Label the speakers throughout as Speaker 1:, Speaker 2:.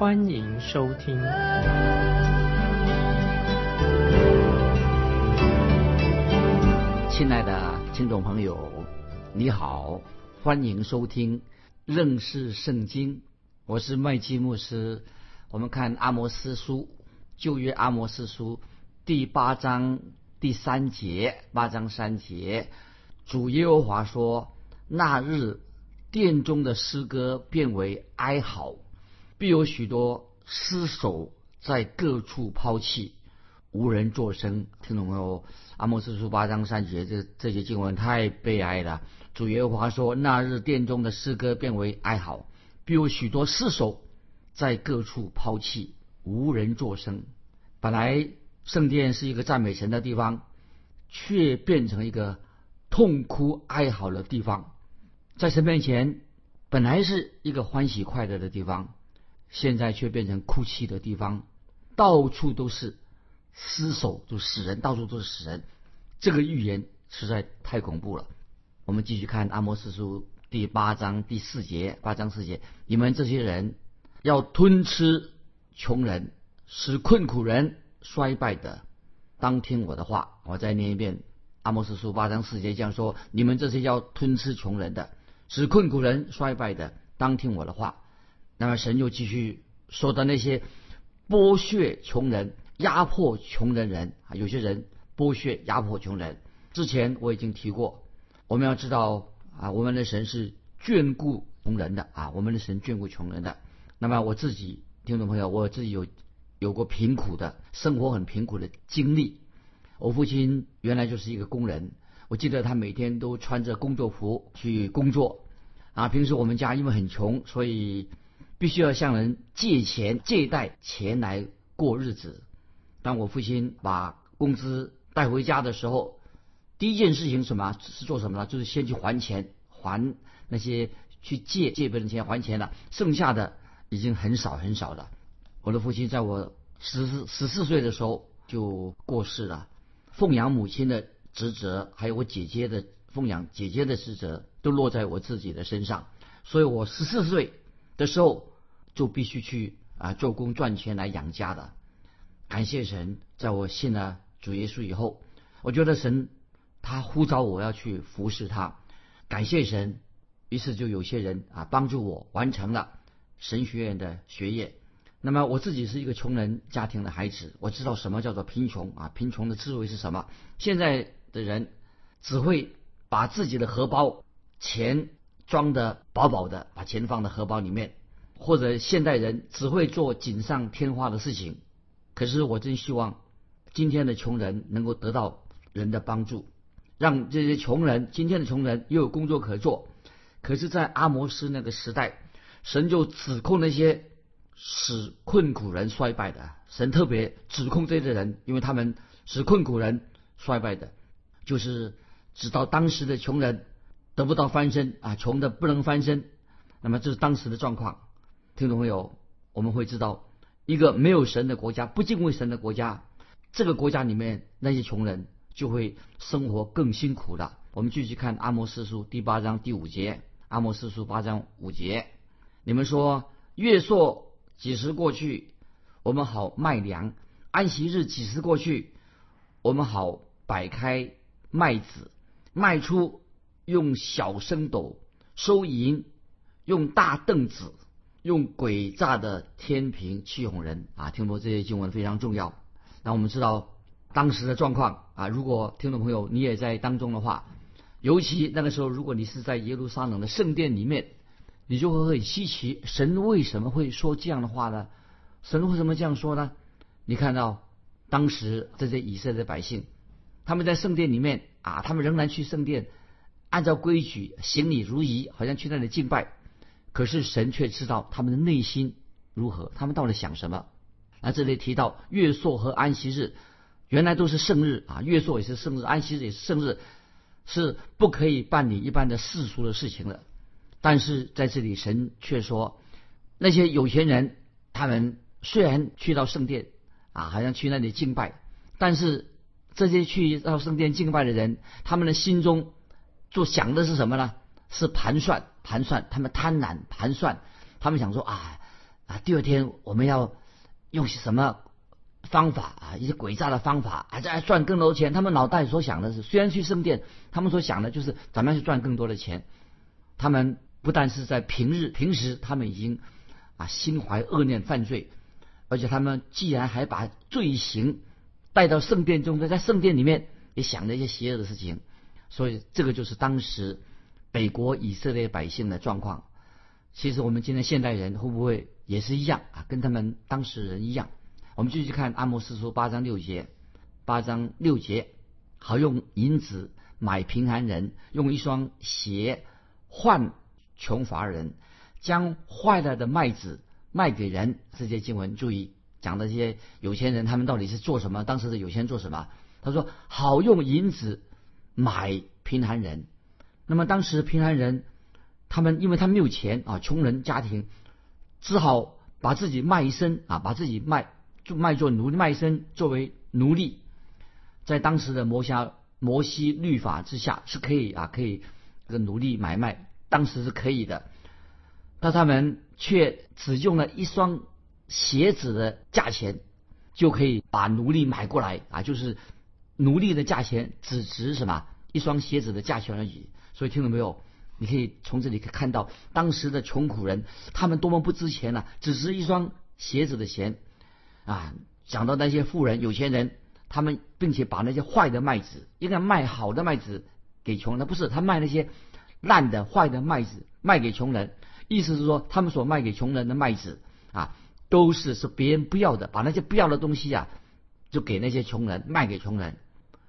Speaker 1: 欢迎收听。
Speaker 2: 亲爱的听众朋友，你好，欢迎收听认识圣经。我是麦基牧师。我们看阿摩斯书，旧约阿摩斯书第八章。第三节，八章三节，主耶和华说：“那日殿中的诗歌变为哀嚎，必有许多尸首在各处抛弃，无人作声。”听懂没有？阿莫斯书八章三节，这这些经文太悲哀了。主耶和华说：“那日殿中的诗歌变为哀嚎，必有许多尸首在各处抛弃，无人作声。”本来。圣殿是一个赞美神的地方，却变成一个痛哭哀嚎的地方。在神面前，本来是一个欢喜快乐的地方，现在却变成哭泣的地方。到处都是尸首，就死人，到处都是死人。这个预言实在太恐怖了。我们继续看阿摩斯书第八章第四节，八章四节：你们这些人要吞吃穷人，使困苦人。衰败的，当听我的话。我再念一遍《阿摩斯书》八章四节，这样说：你们这些要吞吃穷人的，使困苦人衰败的，当听我的话。那么神又继续说的那些剥削穷人、压迫穷人人啊，有些人剥削压迫穷人。之前我已经提过，我们要知道啊，我们的神是眷顾穷人的啊，我们的神眷顾穷人的。那么我自己听众朋友，我自己有。有过贫苦的生活，很贫苦的经历。我父亲原来就是一个工人，我记得他每天都穿着工作服去工作。啊，平时我们家因为很穷，所以必须要向人借钱、借贷钱来过日子。当我父亲把工资带回家的时候，第一件事情什么是做什么呢？就是先去还钱，还那些去借借别人钱还钱了，剩下的已经很少很少了。我的父亲在我十四十四岁的时候就过世了，奉养母亲的职责，还有我姐姐的奉养姐姐的职责，都落在我自己的身上。所以我十四岁的时候就必须去啊做工赚钱来养家的。感谢神，在我信了主耶稣以后，我觉得神他呼召我要去服侍他。感谢神，于是就有些人啊帮助我完成了神学院的学业。那么我自己是一个穷人家庭的孩子，我知道什么叫做贫穷啊，贫穷的滋味是什么。现在的人只会把自己的荷包钱装得饱饱的，把钱放在荷包里面，或者现代人只会做锦上添花的事情。可是我真希望今天的穷人能够得到人的帮助，让这些穷人今天的穷人又有工作可做。可是，在阿摩斯那个时代，神就指控那些。使困苦人衰败的神特别指控这些人，因为他们使困苦人衰败的，就是直到当时的穷人得不到翻身啊，穷的不能翻身。那么这是当时的状况。听众朋友，我们会知道，一个没有神的国家，不敬畏神的国家，这个国家里面那些穷人就会生活更辛苦的。我们继续看阿摩斯书第八章第五节，阿摩斯书八章五节，你们说月朔。几时过去，我们好卖粮；安息日几时过去，我们好摆开麦子，卖出用小升斗收银，用大凳子，用诡诈的天平去哄人啊！听说这些经文非常重要。那我们知道当时的状况啊，如果听众朋友你也在当中的话，尤其那个时候，如果你是在耶路撒冷的圣殿里面。你就会很稀奇，神为什么会说这样的话呢？神为什么这样说呢？你看到当时这些以色列百姓，他们在圣殿里面啊，他们仍然去圣殿，按照规矩行礼如仪，好像去那里敬拜。可是神却知道他们的内心如何，他们到底想什么。那这里提到月朔和安息日，原来都是圣日啊，月朔也是圣日，安息日也是圣日，是不可以办理一般的世俗的事情的。但是在这里，神却说，那些有钱人，他们虽然去到圣殿啊，好像去那里敬拜，但是这些去到圣殿敬拜的人，他们的心中就想的是什么呢？是盘算，盘算，他们贪婪盘算，他们想说啊啊，第二天我们要用什么方法啊，一些诡诈的方法，啊，在赚更多钱。他们脑袋所想的是，虽然去圣殿，他们所想的就是怎么样去赚更多的钱。他们。不但是在平日平时，他们已经啊心怀恶念犯罪，而且他们既然还把罪行带到圣殿中，在圣殿里面也想了一些邪恶的事情，所以这个就是当时北国以色列百姓的状况。其实我们今天现代人会不会也是一样啊？跟他们当事人一样？我们继续看阿摩斯书八章六节，八章六节，好用银子买贫寒人，用一双鞋换。穷乏人将坏了的麦子卖给人，这些经文注意讲的这些有钱人，他们到底是做什么？当时的有钱人做什么？他说好用银子买贫寒人。那么当时平安人，他们因为他没有钱啊，穷人家庭只好把自己卖一身啊，把自己卖就卖做奴隶卖一身作为奴隶，在当时的摩西摩西律法之下是可以啊，可以这个奴隶买卖。当时是可以的，但他们却只用了一双鞋子的价钱，就可以把奴隶买过来啊！就是奴隶的价钱只值什么一双鞋子的价钱而已。所以听到没有？你可以从这里可以看到当时的穷苦人他们多么不值钱呢？只值一双鞋子的钱啊！讲到那些富人、有钱人，他们并且把那些坏的麦子应该卖好的麦子给穷人，不是他卖那些。烂的、坏的麦子卖给穷人，意思是说，他们所卖给穷人的麦子啊，都是是别人不要的，把那些不要的东西啊，就给那些穷人卖给穷人。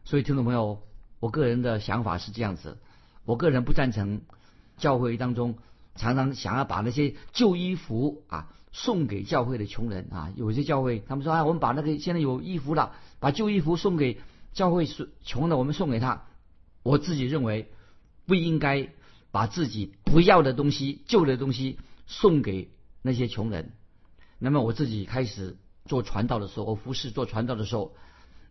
Speaker 2: 所以，听众朋友，我个人的想法是这样子：我个人不赞成教会当中常常想要把那些旧衣服啊送给教会的穷人啊。有些教会他们说啊，我们把那个现在有衣服了，把旧衣服送给教会是穷的，我们送给他。我自己认为不应该。把自己不要的东西、旧的东西送给那些穷人。那么我自己开始做传道的时候，我服侍做传道的时候，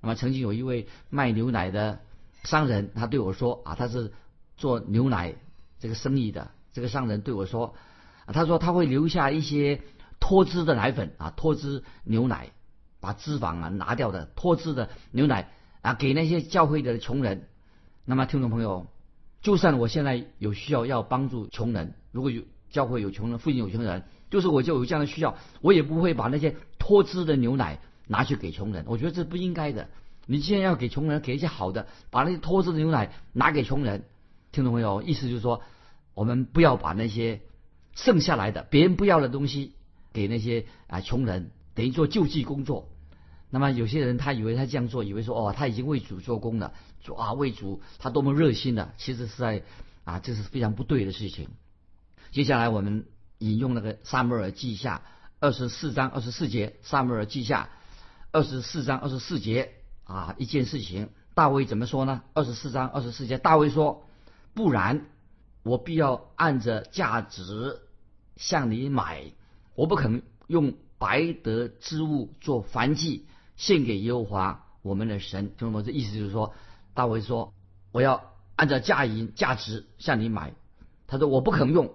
Speaker 2: 那么曾经有一位卖牛奶的商人，他对我说啊，他是做牛奶这个生意的。这个商人对我说，他说他会留下一些脱脂的奶粉啊，脱脂牛奶，把脂肪啊拿掉的脱脂的牛奶啊，给那些教会的穷人。那么听众朋友。就算我现在有需要要帮助穷人，如果有教会有穷人，附近有穷人，就是我就有这样的需要，我也不会把那些脱脂的牛奶拿去给穷人。我觉得这不应该的。你既然要给穷人，给一些好的，把那些脱脂的牛奶拿给穷人，听懂没有？意思就是说，我们不要把那些剩下来的别人不要的东西给那些啊穷人，等于做救济工作。那么有些人他以为他这样做，以为说哦他已经为主做工了，主啊为主他多么热心的，其实是在啊这是非常不对的事情。接下来我们引用那个萨母尔记下二十四章二十四节，萨母尔记下二十四章二十四节啊一件事情，大卫怎么说呢？二十四章二十四节，大卫说：不然我必要按着价值向你买，我不肯用白得之物做燔祭。献给耶和华我们的神，听懂吗？这意思就是说，大卫说我要按照价银价值向你买。他说我不肯用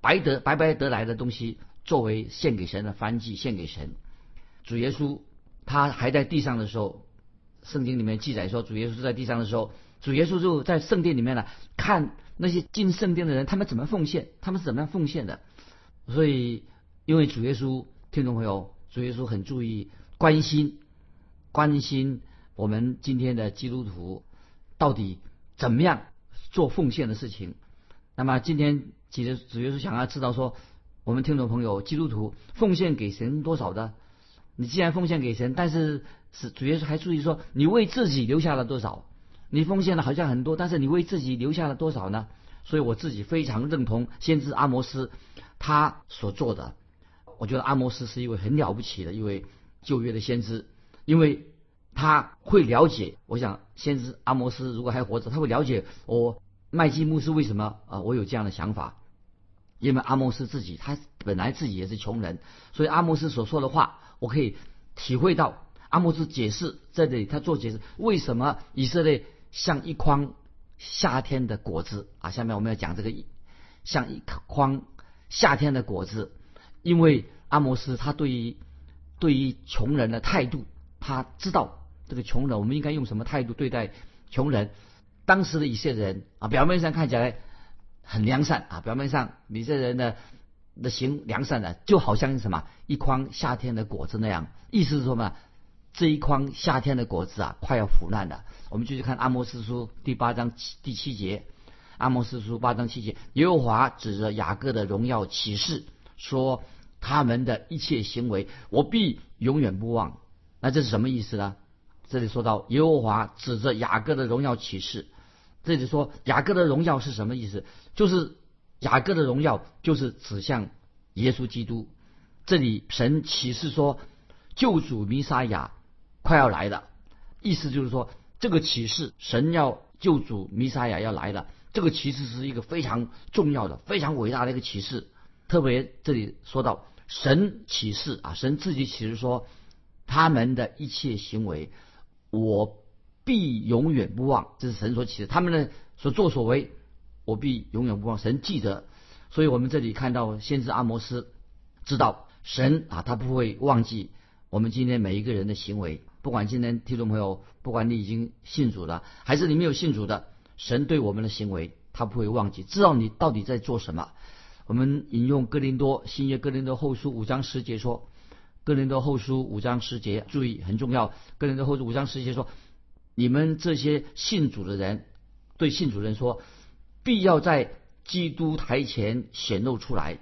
Speaker 2: 白得白白得来的东西作为献给神的燔祭，献给神。主耶稣他还在地上的时候，圣经里面记载说，主耶稣在地上的时候，主耶稣就在圣殿里面呢，看那些进圣殿的人，他们怎么奉献，他们是怎么样奉献的。所以，因为主耶稣，听众朋友，主耶稣很注意关心。关心我们今天的基督徒到底怎么样做奉献的事情。那么今天其实主耶稣想要知道说，我们听众朋友基督徒奉献给神多少的？你既然奉献给神，但是是主耶稣还注意说，你为自己留下了多少？你奉献了好像很多，但是你为自己留下了多少呢？所以我自己非常认同先知阿摩斯他所做的。我觉得阿摩斯是一位很了不起的一位。旧约的先知，因为他会了解。我想，先知阿摩斯如果还活着，他会了解我麦基牧师为什么啊，我有这样的想法。因为阿摩斯自己，他本来自己也是穷人，所以阿摩斯所说的话，我可以体会到。阿摩斯解释在这里，他做解释，为什么以色列像一筐夏天的果子啊？下面我们要讲这个像一筐夏天的果子，因为阿摩斯他对于对于穷人的态度，他知道这个穷人我们应该用什么态度对待穷人。当时的一些人啊，表面上看起来很良善啊，表面上你这人的的行良善的，就好像什么一筐夏天的果子那样，意思是说嘛？这一筐夏天的果子啊，快要腐烂了。我们继续看阿摩斯书第八章七第七节。阿摩斯书八章七节，耶和华指着雅各的荣耀启示说：“他们的一切行为，我必永远不忘。”那这是什么意思呢？这里说到耶和华指着雅各的荣耀启示，这里说雅各的荣耀是什么意思？就是雅各的荣耀就是指向耶稣基督。这里神启示说，救主弥撒亚。快要来了，意思就是说，这个启示，神要救主弥撒亚要来了。这个启示是一个非常重要的、非常伟大的一个启示。特别这里说到神启示啊，神自己启示说，他们的一切行为，我必永远不忘。这是神所启示，他们的所作所为，我必永远不忘。神记得，所以我们这里看到先知阿摩斯知道神啊，他不会忘记我们今天每一个人的行为。不管今天听众朋友，不管你已经信主了，还是你没有信主的，神对我们的行为，他不会忘记，知道你到底在做什么。我们引用哥林多新约哥林多后书五章十节说，哥林多后书五章十节，注意很重要。哥林多后书五章十节说，你们这些信主的人，对信主人说，必要在基督台前显露出来，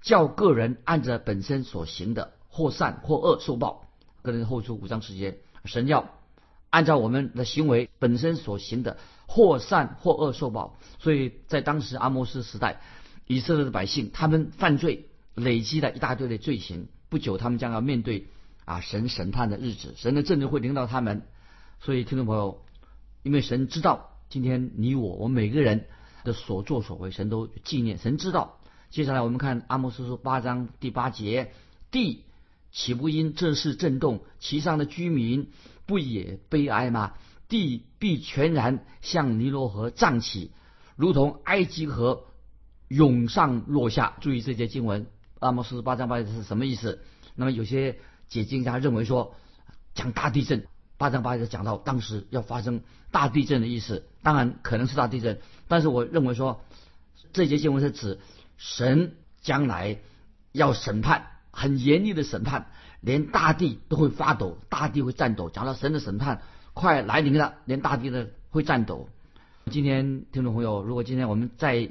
Speaker 2: 叫个人按着本身所行的，或善或恶受报。个人后书五章时间，神要按照我们的行为本身所行的，或善或恶受报。所以在当时阿摩斯时代，以色列的百姓他们犯罪，累积了一大堆的罪行，不久他们将要面对啊神审判的日子，神的正义会临到他们。所以听众朋友，因为神知道今天你我我们每个人的所作所为，神都纪念，神知道。接下来我们看阿摩斯书八章第八节，地。岂不因这事震动？其上的居民不也悲哀吗？地必全然向尼罗河涨起，如同埃及河涌上落下。注意这节经文，阿摩斯八章八节是什么意思？那么有些解经家认为说，讲大地震，八章八节讲到当时要发生大地震的意思。当然可能是大地震，但是我认为说，这节经文是指神将来要审判。很严厉的审判，连大地都会发抖，大地会颤抖。讲到神的审判快来临了，连大地的会颤抖。今天听众朋友，如果今天我们再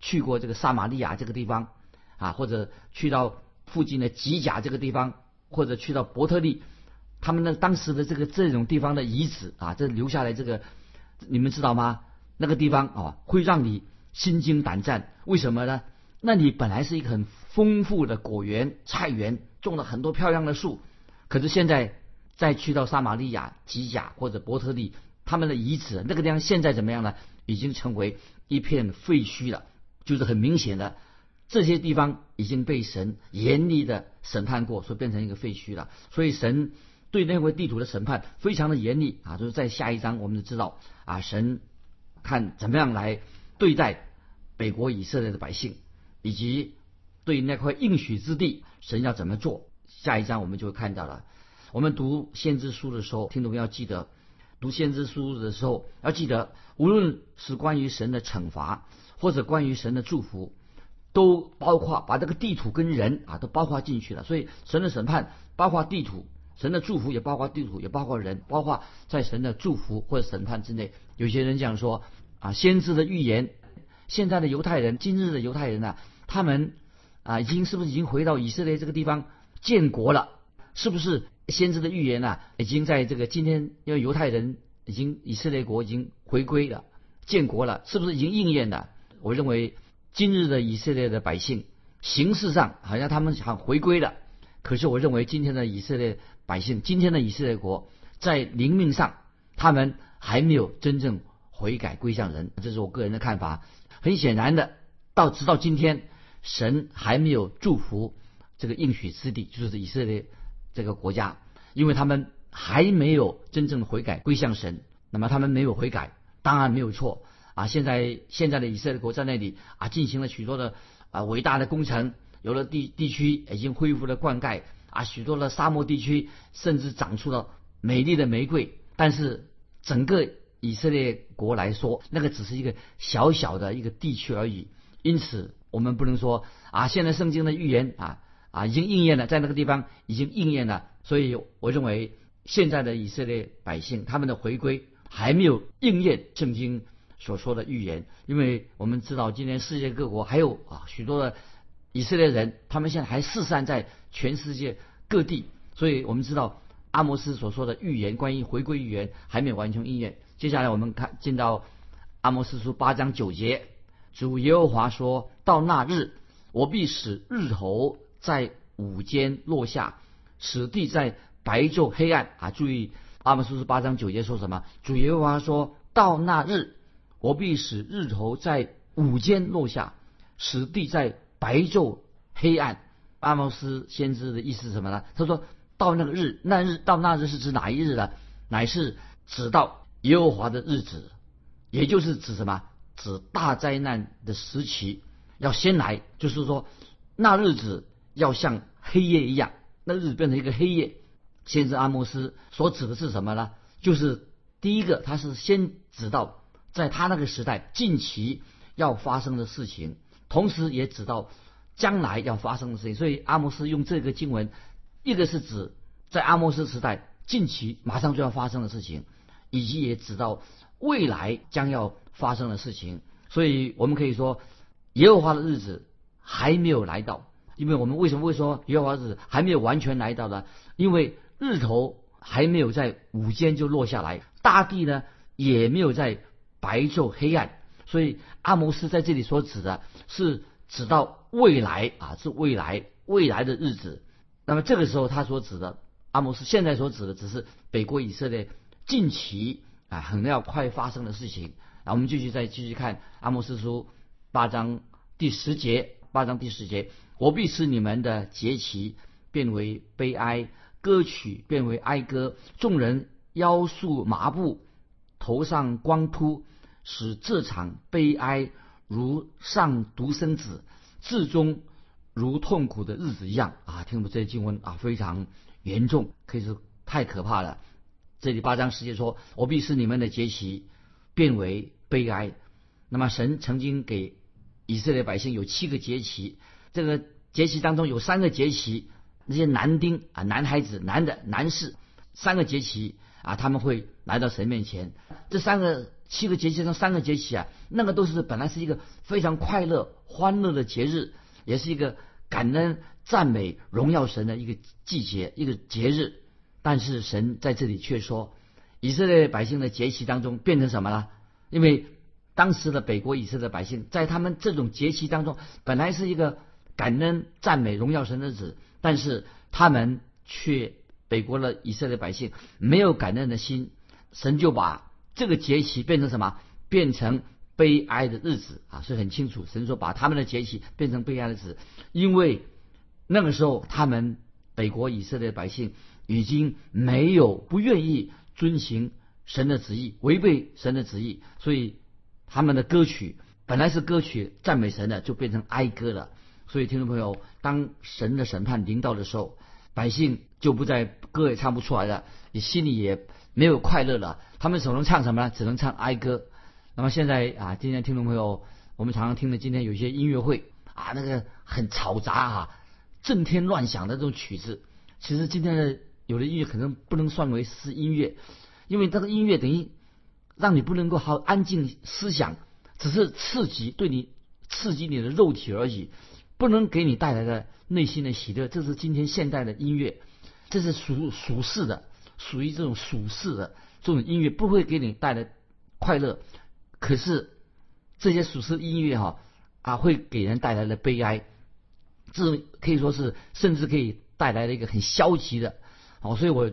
Speaker 2: 去过这个撒玛利亚这个地方啊，或者去到附近的吉甲这个地方，或者去到伯特利，他们的当时的这个这种地方的遗址啊，这留下来这个，你们知道吗？那个地方啊，会让你心惊胆战。为什么呢？那你本来是一个很。丰富的果园、菜园，种了很多漂亮的树。可是现在再去到撒玛利亚、吉甲或者伯特利，他们的遗址那个地方现在怎么样呢？已经成为一片废墟了。就是很明显的，这些地方已经被神严厉的审判过，所以变成一个废墟了。所以神对那块地图的审判非常的严厉啊！就是在下一章我们就知道啊，神看怎么样来对待北国以色列的百姓，以及。对那块应许之地，神要怎么做？下一章我们就会看到了。我们读先知书的时候，听众要记得，读先知书的时候要记得，无论是关于神的惩罚，或者关于神的祝福，都包括把这个地图跟人啊都包括进去了。所以神的审判包括地图，神的祝福也包括地图，也包括人，包括在神的祝福或者审判之内。有些人讲说啊，先知的预言，现在的犹太人，今日的犹太人呢，他们。啊，已经是不是已经回到以色列这个地方建国了？是不是先知的预言啊？已经在这个今天，因为犹太人已经以色列国已经回归了，建国了，是不是已经应验了？我认为今日的以色列的百姓形式上好像他们想回归了，可是我认为今天的以色列百姓，今天的以色列国，在灵命上，他们还没有真正悔改归向人，这是我个人的看法。很显然的，到直到今天，神还没有祝福这个应许之地，就是以色列这个国家，因为他们还没有真正的悔改归向神。那么他们没有悔改，当然没有错啊。现在现在的以色列国在那里啊，进行了许多的啊伟大的工程，有了地地区已经恢复了灌溉啊，许多的沙漠地区甚至长出了美丽的玫瑰。但是整个以色列国来说，那个只是一个小小的一个地区而已。因此，我们不能说啊，现在圣经的预言啊啊已经应验了，在那个地方已经应验了。所以我认为现在的以色列百姓他们的回归。还没有应验圣经所说的预言，因为我们知道今天世界各国还有啊许多的以色列人，他们现在还四散在全世界各地，所以我们知道阿摩斯所说的预言关于回归预言还没有完全应验。接下来我们看进到阿摩斯书八章九节，主耶和华说到那日，我必使日头在午间落下，使地在白昼黑暗啊！注意。阿摩斯八章九节说什么？主耶和华说到那日，我必使日头在午间落下，使地在白昼黑暗。阿摩斯先知的意思是什么呢？他说到那个日，那日到那日是指哪一日呢？乃是指到耶和华的日子，也就是指什么？指大灾难的时期要先来，就是说那日子要像黑夜一样，那日子变成一个黑夜。先知阿摩斯所指的是什么呢？就是第一个，他是先指到在他那个时代近期要发生的事情，同时也指到将来要发生的事情。所以阿摩斯用这个经文，一个是指在阿摩斯时代近期马上就要发生的事情，以及也指到未来将要发生的事情。所以我们可以说，耶和华的日子还没有来到，因为我们为什么会说耶和华日子还没有完全来到呢？因为日头还没有在午间就落下来，大地呢也没有在白昼黑暗，所以阿摩斯在这里所指的是指到未来啊，是未来未来的日子。那么这个时候他所指的阿摩斯现在所指的只是北国以色列近期啊很要快发生的事情。啊，我们继续再继续看阿摩斯书八章第十节，八章第十节，我必使你们的节期变为悲哀。歌曲变为哀歌，众人腰束麻布，头上光秃，使这场悲哀如上独生子，至终如痛苦的日子一样啊！听不这些经文啊，非常严重，可以说太可怕了。这里八章十节说：“我必使你们的节期变为悲哀。”那么神曾经给以色列百姓有七个节期，这个节期当中有三个节期。那些男丁啊，男孩子、男的、男士，三个节期啊，他们会来到神面前。这三个七个节气中，三个节气啊，那个都是本来是一个非常快乐、欢乐的节日，也是一个感恩、赞美、荣耀神的一个季节、一个节日。但是神在这里却说，以色列百姓的节气当中变成什么了？因为当时的北国以色列百姓在他们这种节气当中，本来是一个感恩、赞美、荣耀神的日子。但是他们却北国的以色列百姓没有感恩的心，神就把这个节期变成什么？变成悲哀的日子啊！是很清楚，神说把他们的节期变成悲哀的日子，因为那个时候他们北国以色列百姓已经没有不愿意遵行神的旨意，违背神的旨意，所以他们的歌曲本来是歌曲赞美神的，就变成哀歌了。所以，听众朋友，当神的审判临到的时候，百姓就不再歌也唱不出来了，你心里也没有快乐了。他们只能唱什么呢？只能唱哀歌。那么现在啊，今天听众朋友，我们常常听的今天有一些音乐会啊，那个很嘈杂啊，震天乱响的这种曲子，其实今天的有的音乐可能不能算为是音乐，因为这个音乐等于让你不能够好安静思想，只是刺激对你刺激你的肉体而已。不能给你带来的内心的喜乐，这是今天现代的音乐，这是属属世的，属于这种属世的这种音乐，不会给你带来快乐。可是这些属世音乐哈啊，会给人带来的悲哀，这可以说是甚至可以带来了一个很消极的，哦，所以我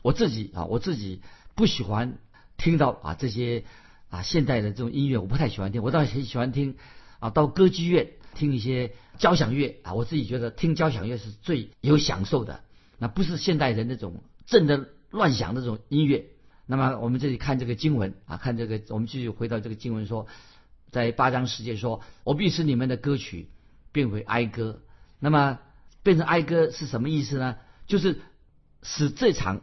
Speaker 2: 我自己啊，我自己不喜欢听到啊这些啊现代的这种音乐，我不太喜欢听。我倒很喜欢听啊，到歌剧院听一些交响乐啊，我自己觉得听交响乐是最有享受的。那不是现代人那种震得乱响的这种音乐。那么我们这里看这个经文啊，看这个，我们继续回到这个经文说，在八章十节说：“我必使你们的歌曲变为哀歌。”那么变成哀歌是什么意思呢？就是使这场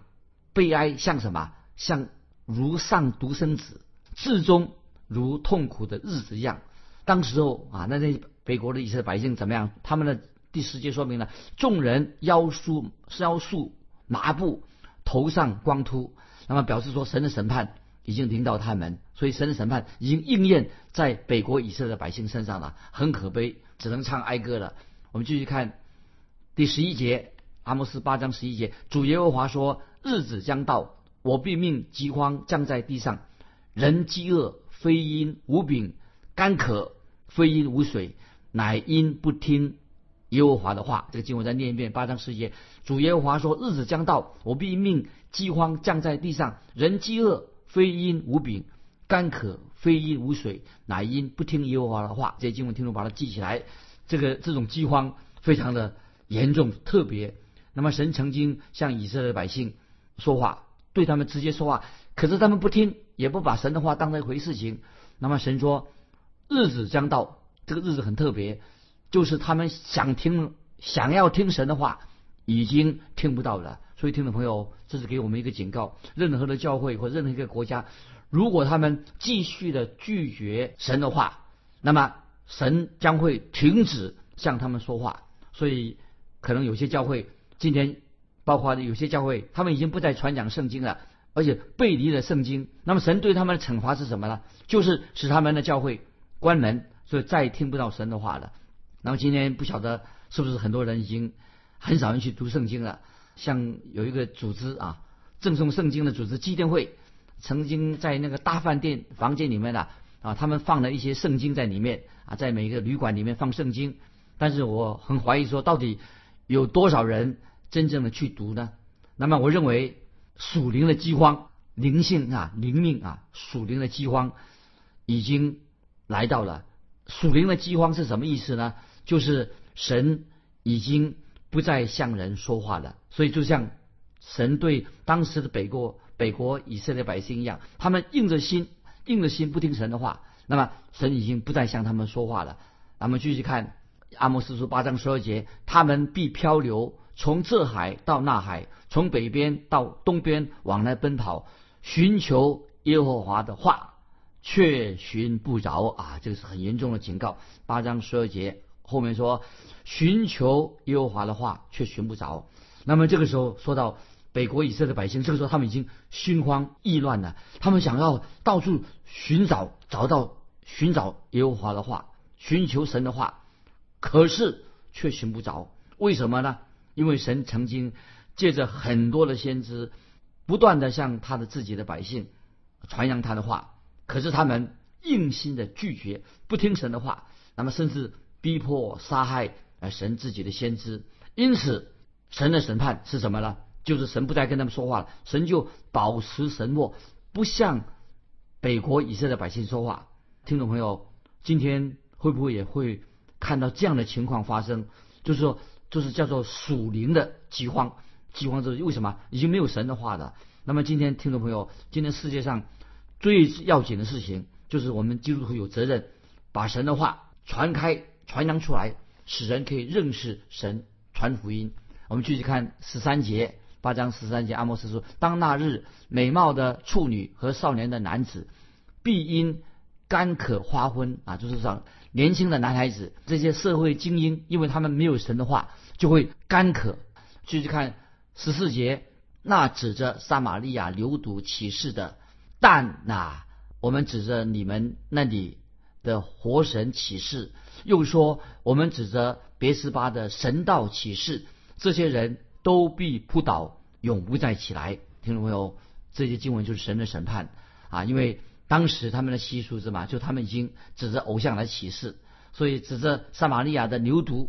Speaker 2: 悲哀像什么？像如丧独生子至终如痛苦的日子一样。当时候啊，那那北国的以色列百姓怎么样？他们的第十节说明了：众人腰束腰束麻布，头上光秃。那么表示说，神的审判已经临到他们，所以神的审判已经应验在北国以色列百姓身上了，很可悲，只能唱哀歌了。我们继续看第十一节，阿摩斯八章十一节，主耶和华说：日子将到，我必命饥荒降在地上，人饥饿，非因无饼；干渴，非因无水，乃因不听耶和华的话。这个经文再念一遍，八章十一节，主耶和华说：日子将到，我必命。饥荒降在地上，人饥饿，非因无饼；干渴，非因无水，乃因不听耶和华的话。这些经文听众把它记起来。这个这种饥荒非常的严重，特别。那么神曾经向以色列百姓说话，对他们直接说话，可是他们不听，也不把神的话当成一回事情。那么神说，日子将到，这个日子很特别，就是他们想听、想要听神的话，已经听不到了。所以，听众朋友，这是给我们一个警告：任何的教会或任何一个国家，如果他们继续的拒绝神的话，那么神将会停止向他们说话。所以，可能有些教会今天，包括有些教会，他们已经不再传讲圣经了，而且背离了圣经。那么，神对他们的惩罚是什么呢？就是使他们的教会关门，所以再也听不到神的话了。那么，今天不晓得是不是很多人已经很少人去读圣经了。像有一个组织啊，赠送圣经的组织基奠会，曾经在那个大饭店房间里面呢啊，他们放了一些圣经在里面啊，在每一个旅馆里面放圣经，但是我很怀疑说，到底有多少人真正的去读呢？那么我认为属灵的饥荒、灵性啊、灵命啊、属灵的饥荒已经来到了。属灵的饥荒是什么意思呢？就是神已经。不再向人说话了，所以就像神对当时的北国北国以色列百姓一样，他们硬着心硬着心不听神的话，那么神已经不再向他们说话了。那么继续看阿摩斯书八章十二节，他们必漂流，从这海到那海，从北边到东边往来奔跑，寻求耶和华的话，却寻不着啊！这个是很严重的警告。八章十二节。后面说寻求耶和华的话却寻不着，那么这个时候说到北国以色列百姓，这个时候他们已经心慌意乱了，他们想要到处寻找找到寻找耶和华的话，寻求神的话，可是却寻不着，为什么呢？因为神曾经借着很多的先知，不断的向他的自己的百姓传扬他的话，可是他们硬心的拒绝，不听神的话，那么甚至。逼迫杀害呃神自己的先知，因此神的审判是什么呢？就是神不再跟他们说话了，神就保持沉默，不向北国以色列百姓说话。听众朋友，今天会不会也会看到这样的情况发生？就是说，就是叫做属灵的饥荒。饥荒就是为什么？已经没有神的话了。那么今天听众朋友，今天世界上最要紧的事情，就是我们基督徒有责任把神的话传开。传扬出来，使人可以认识神，传福音。我们继续看十三节，八章十三节，阿莫斯说：当那日，美貌的处女和少年的男子，必因干渴花昏啊，就是说年轻的男孩子，这些社会精英，因为他们没有神的话，就会干渴。继续看十四节，那指着撒玛利亚流毒起誓的，但呐我们指着你们那里的活神起誓。又说，我们指着别斯巴的神道启示，这些人都必扑倒，永不再起来。听众朋友，这些经文就是神的审判啊！因为当时他们的习俗是嘛，就他们已经指着偶像来启示，所以指着撒玛利亚的牛犊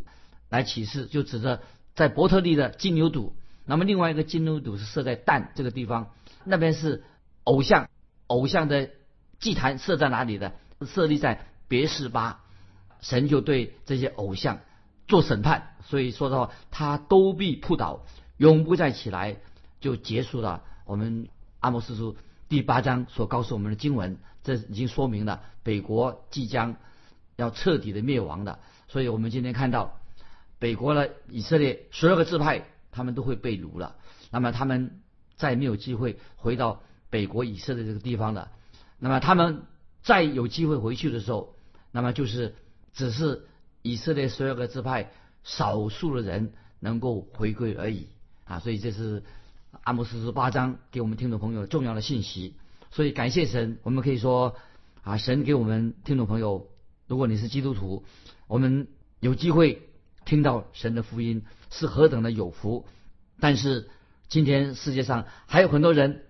Speaker 2: 来启示，就指着在伯特利的金牛犊。那么另外一个金牛犊是设在蛋这个地方，那边是偶像，偶像的祭坛设在哪里的？设立在别是巴，神就对这些偶像做审判，所以说的话，他都必扑倒，永不再起来，就结束了。我们阿摩斯书第八章所告诉我们的经文，这已经说明了北国即将要彻底的灭亡的。所以我们今天看到北国的以色列十二个支派，他们都会被掳了，那么他们再没有机会回到北国以色列这个地方了。那么他们再有机会回去的时候，那么就是只是以色列十二个支派少数的人能够回归而已啊。所以这是阿摩斯书八章给我们听众朋友重要的信息。所以感谢神，我们可以说啊，神给我们听众朋友，如果你是基督徒。我们有机会听到神的福音是何等的有福，但是今天世界上还有很多人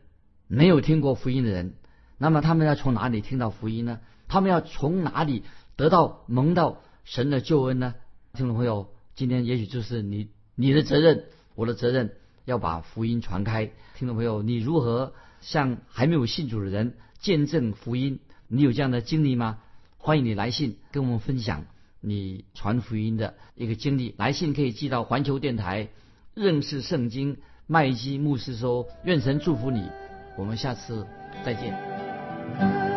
Speaker 2: 没有听过福音的人，那么他们要从哪里听到福音呢？他们要从哪里得到蒙到神的救恩呢？听众朋友，今天也许就是你你的责任，我的责任，要把福音传开。听众朋友，你如何向还没有信主的人见证福音？你有这样的经历吗？欢迎你来信跟我们分享。你传福音的一个经历，来信可以寄到环球电台认识圣经麦基牧师说，愿神祝福你，我们下次再见。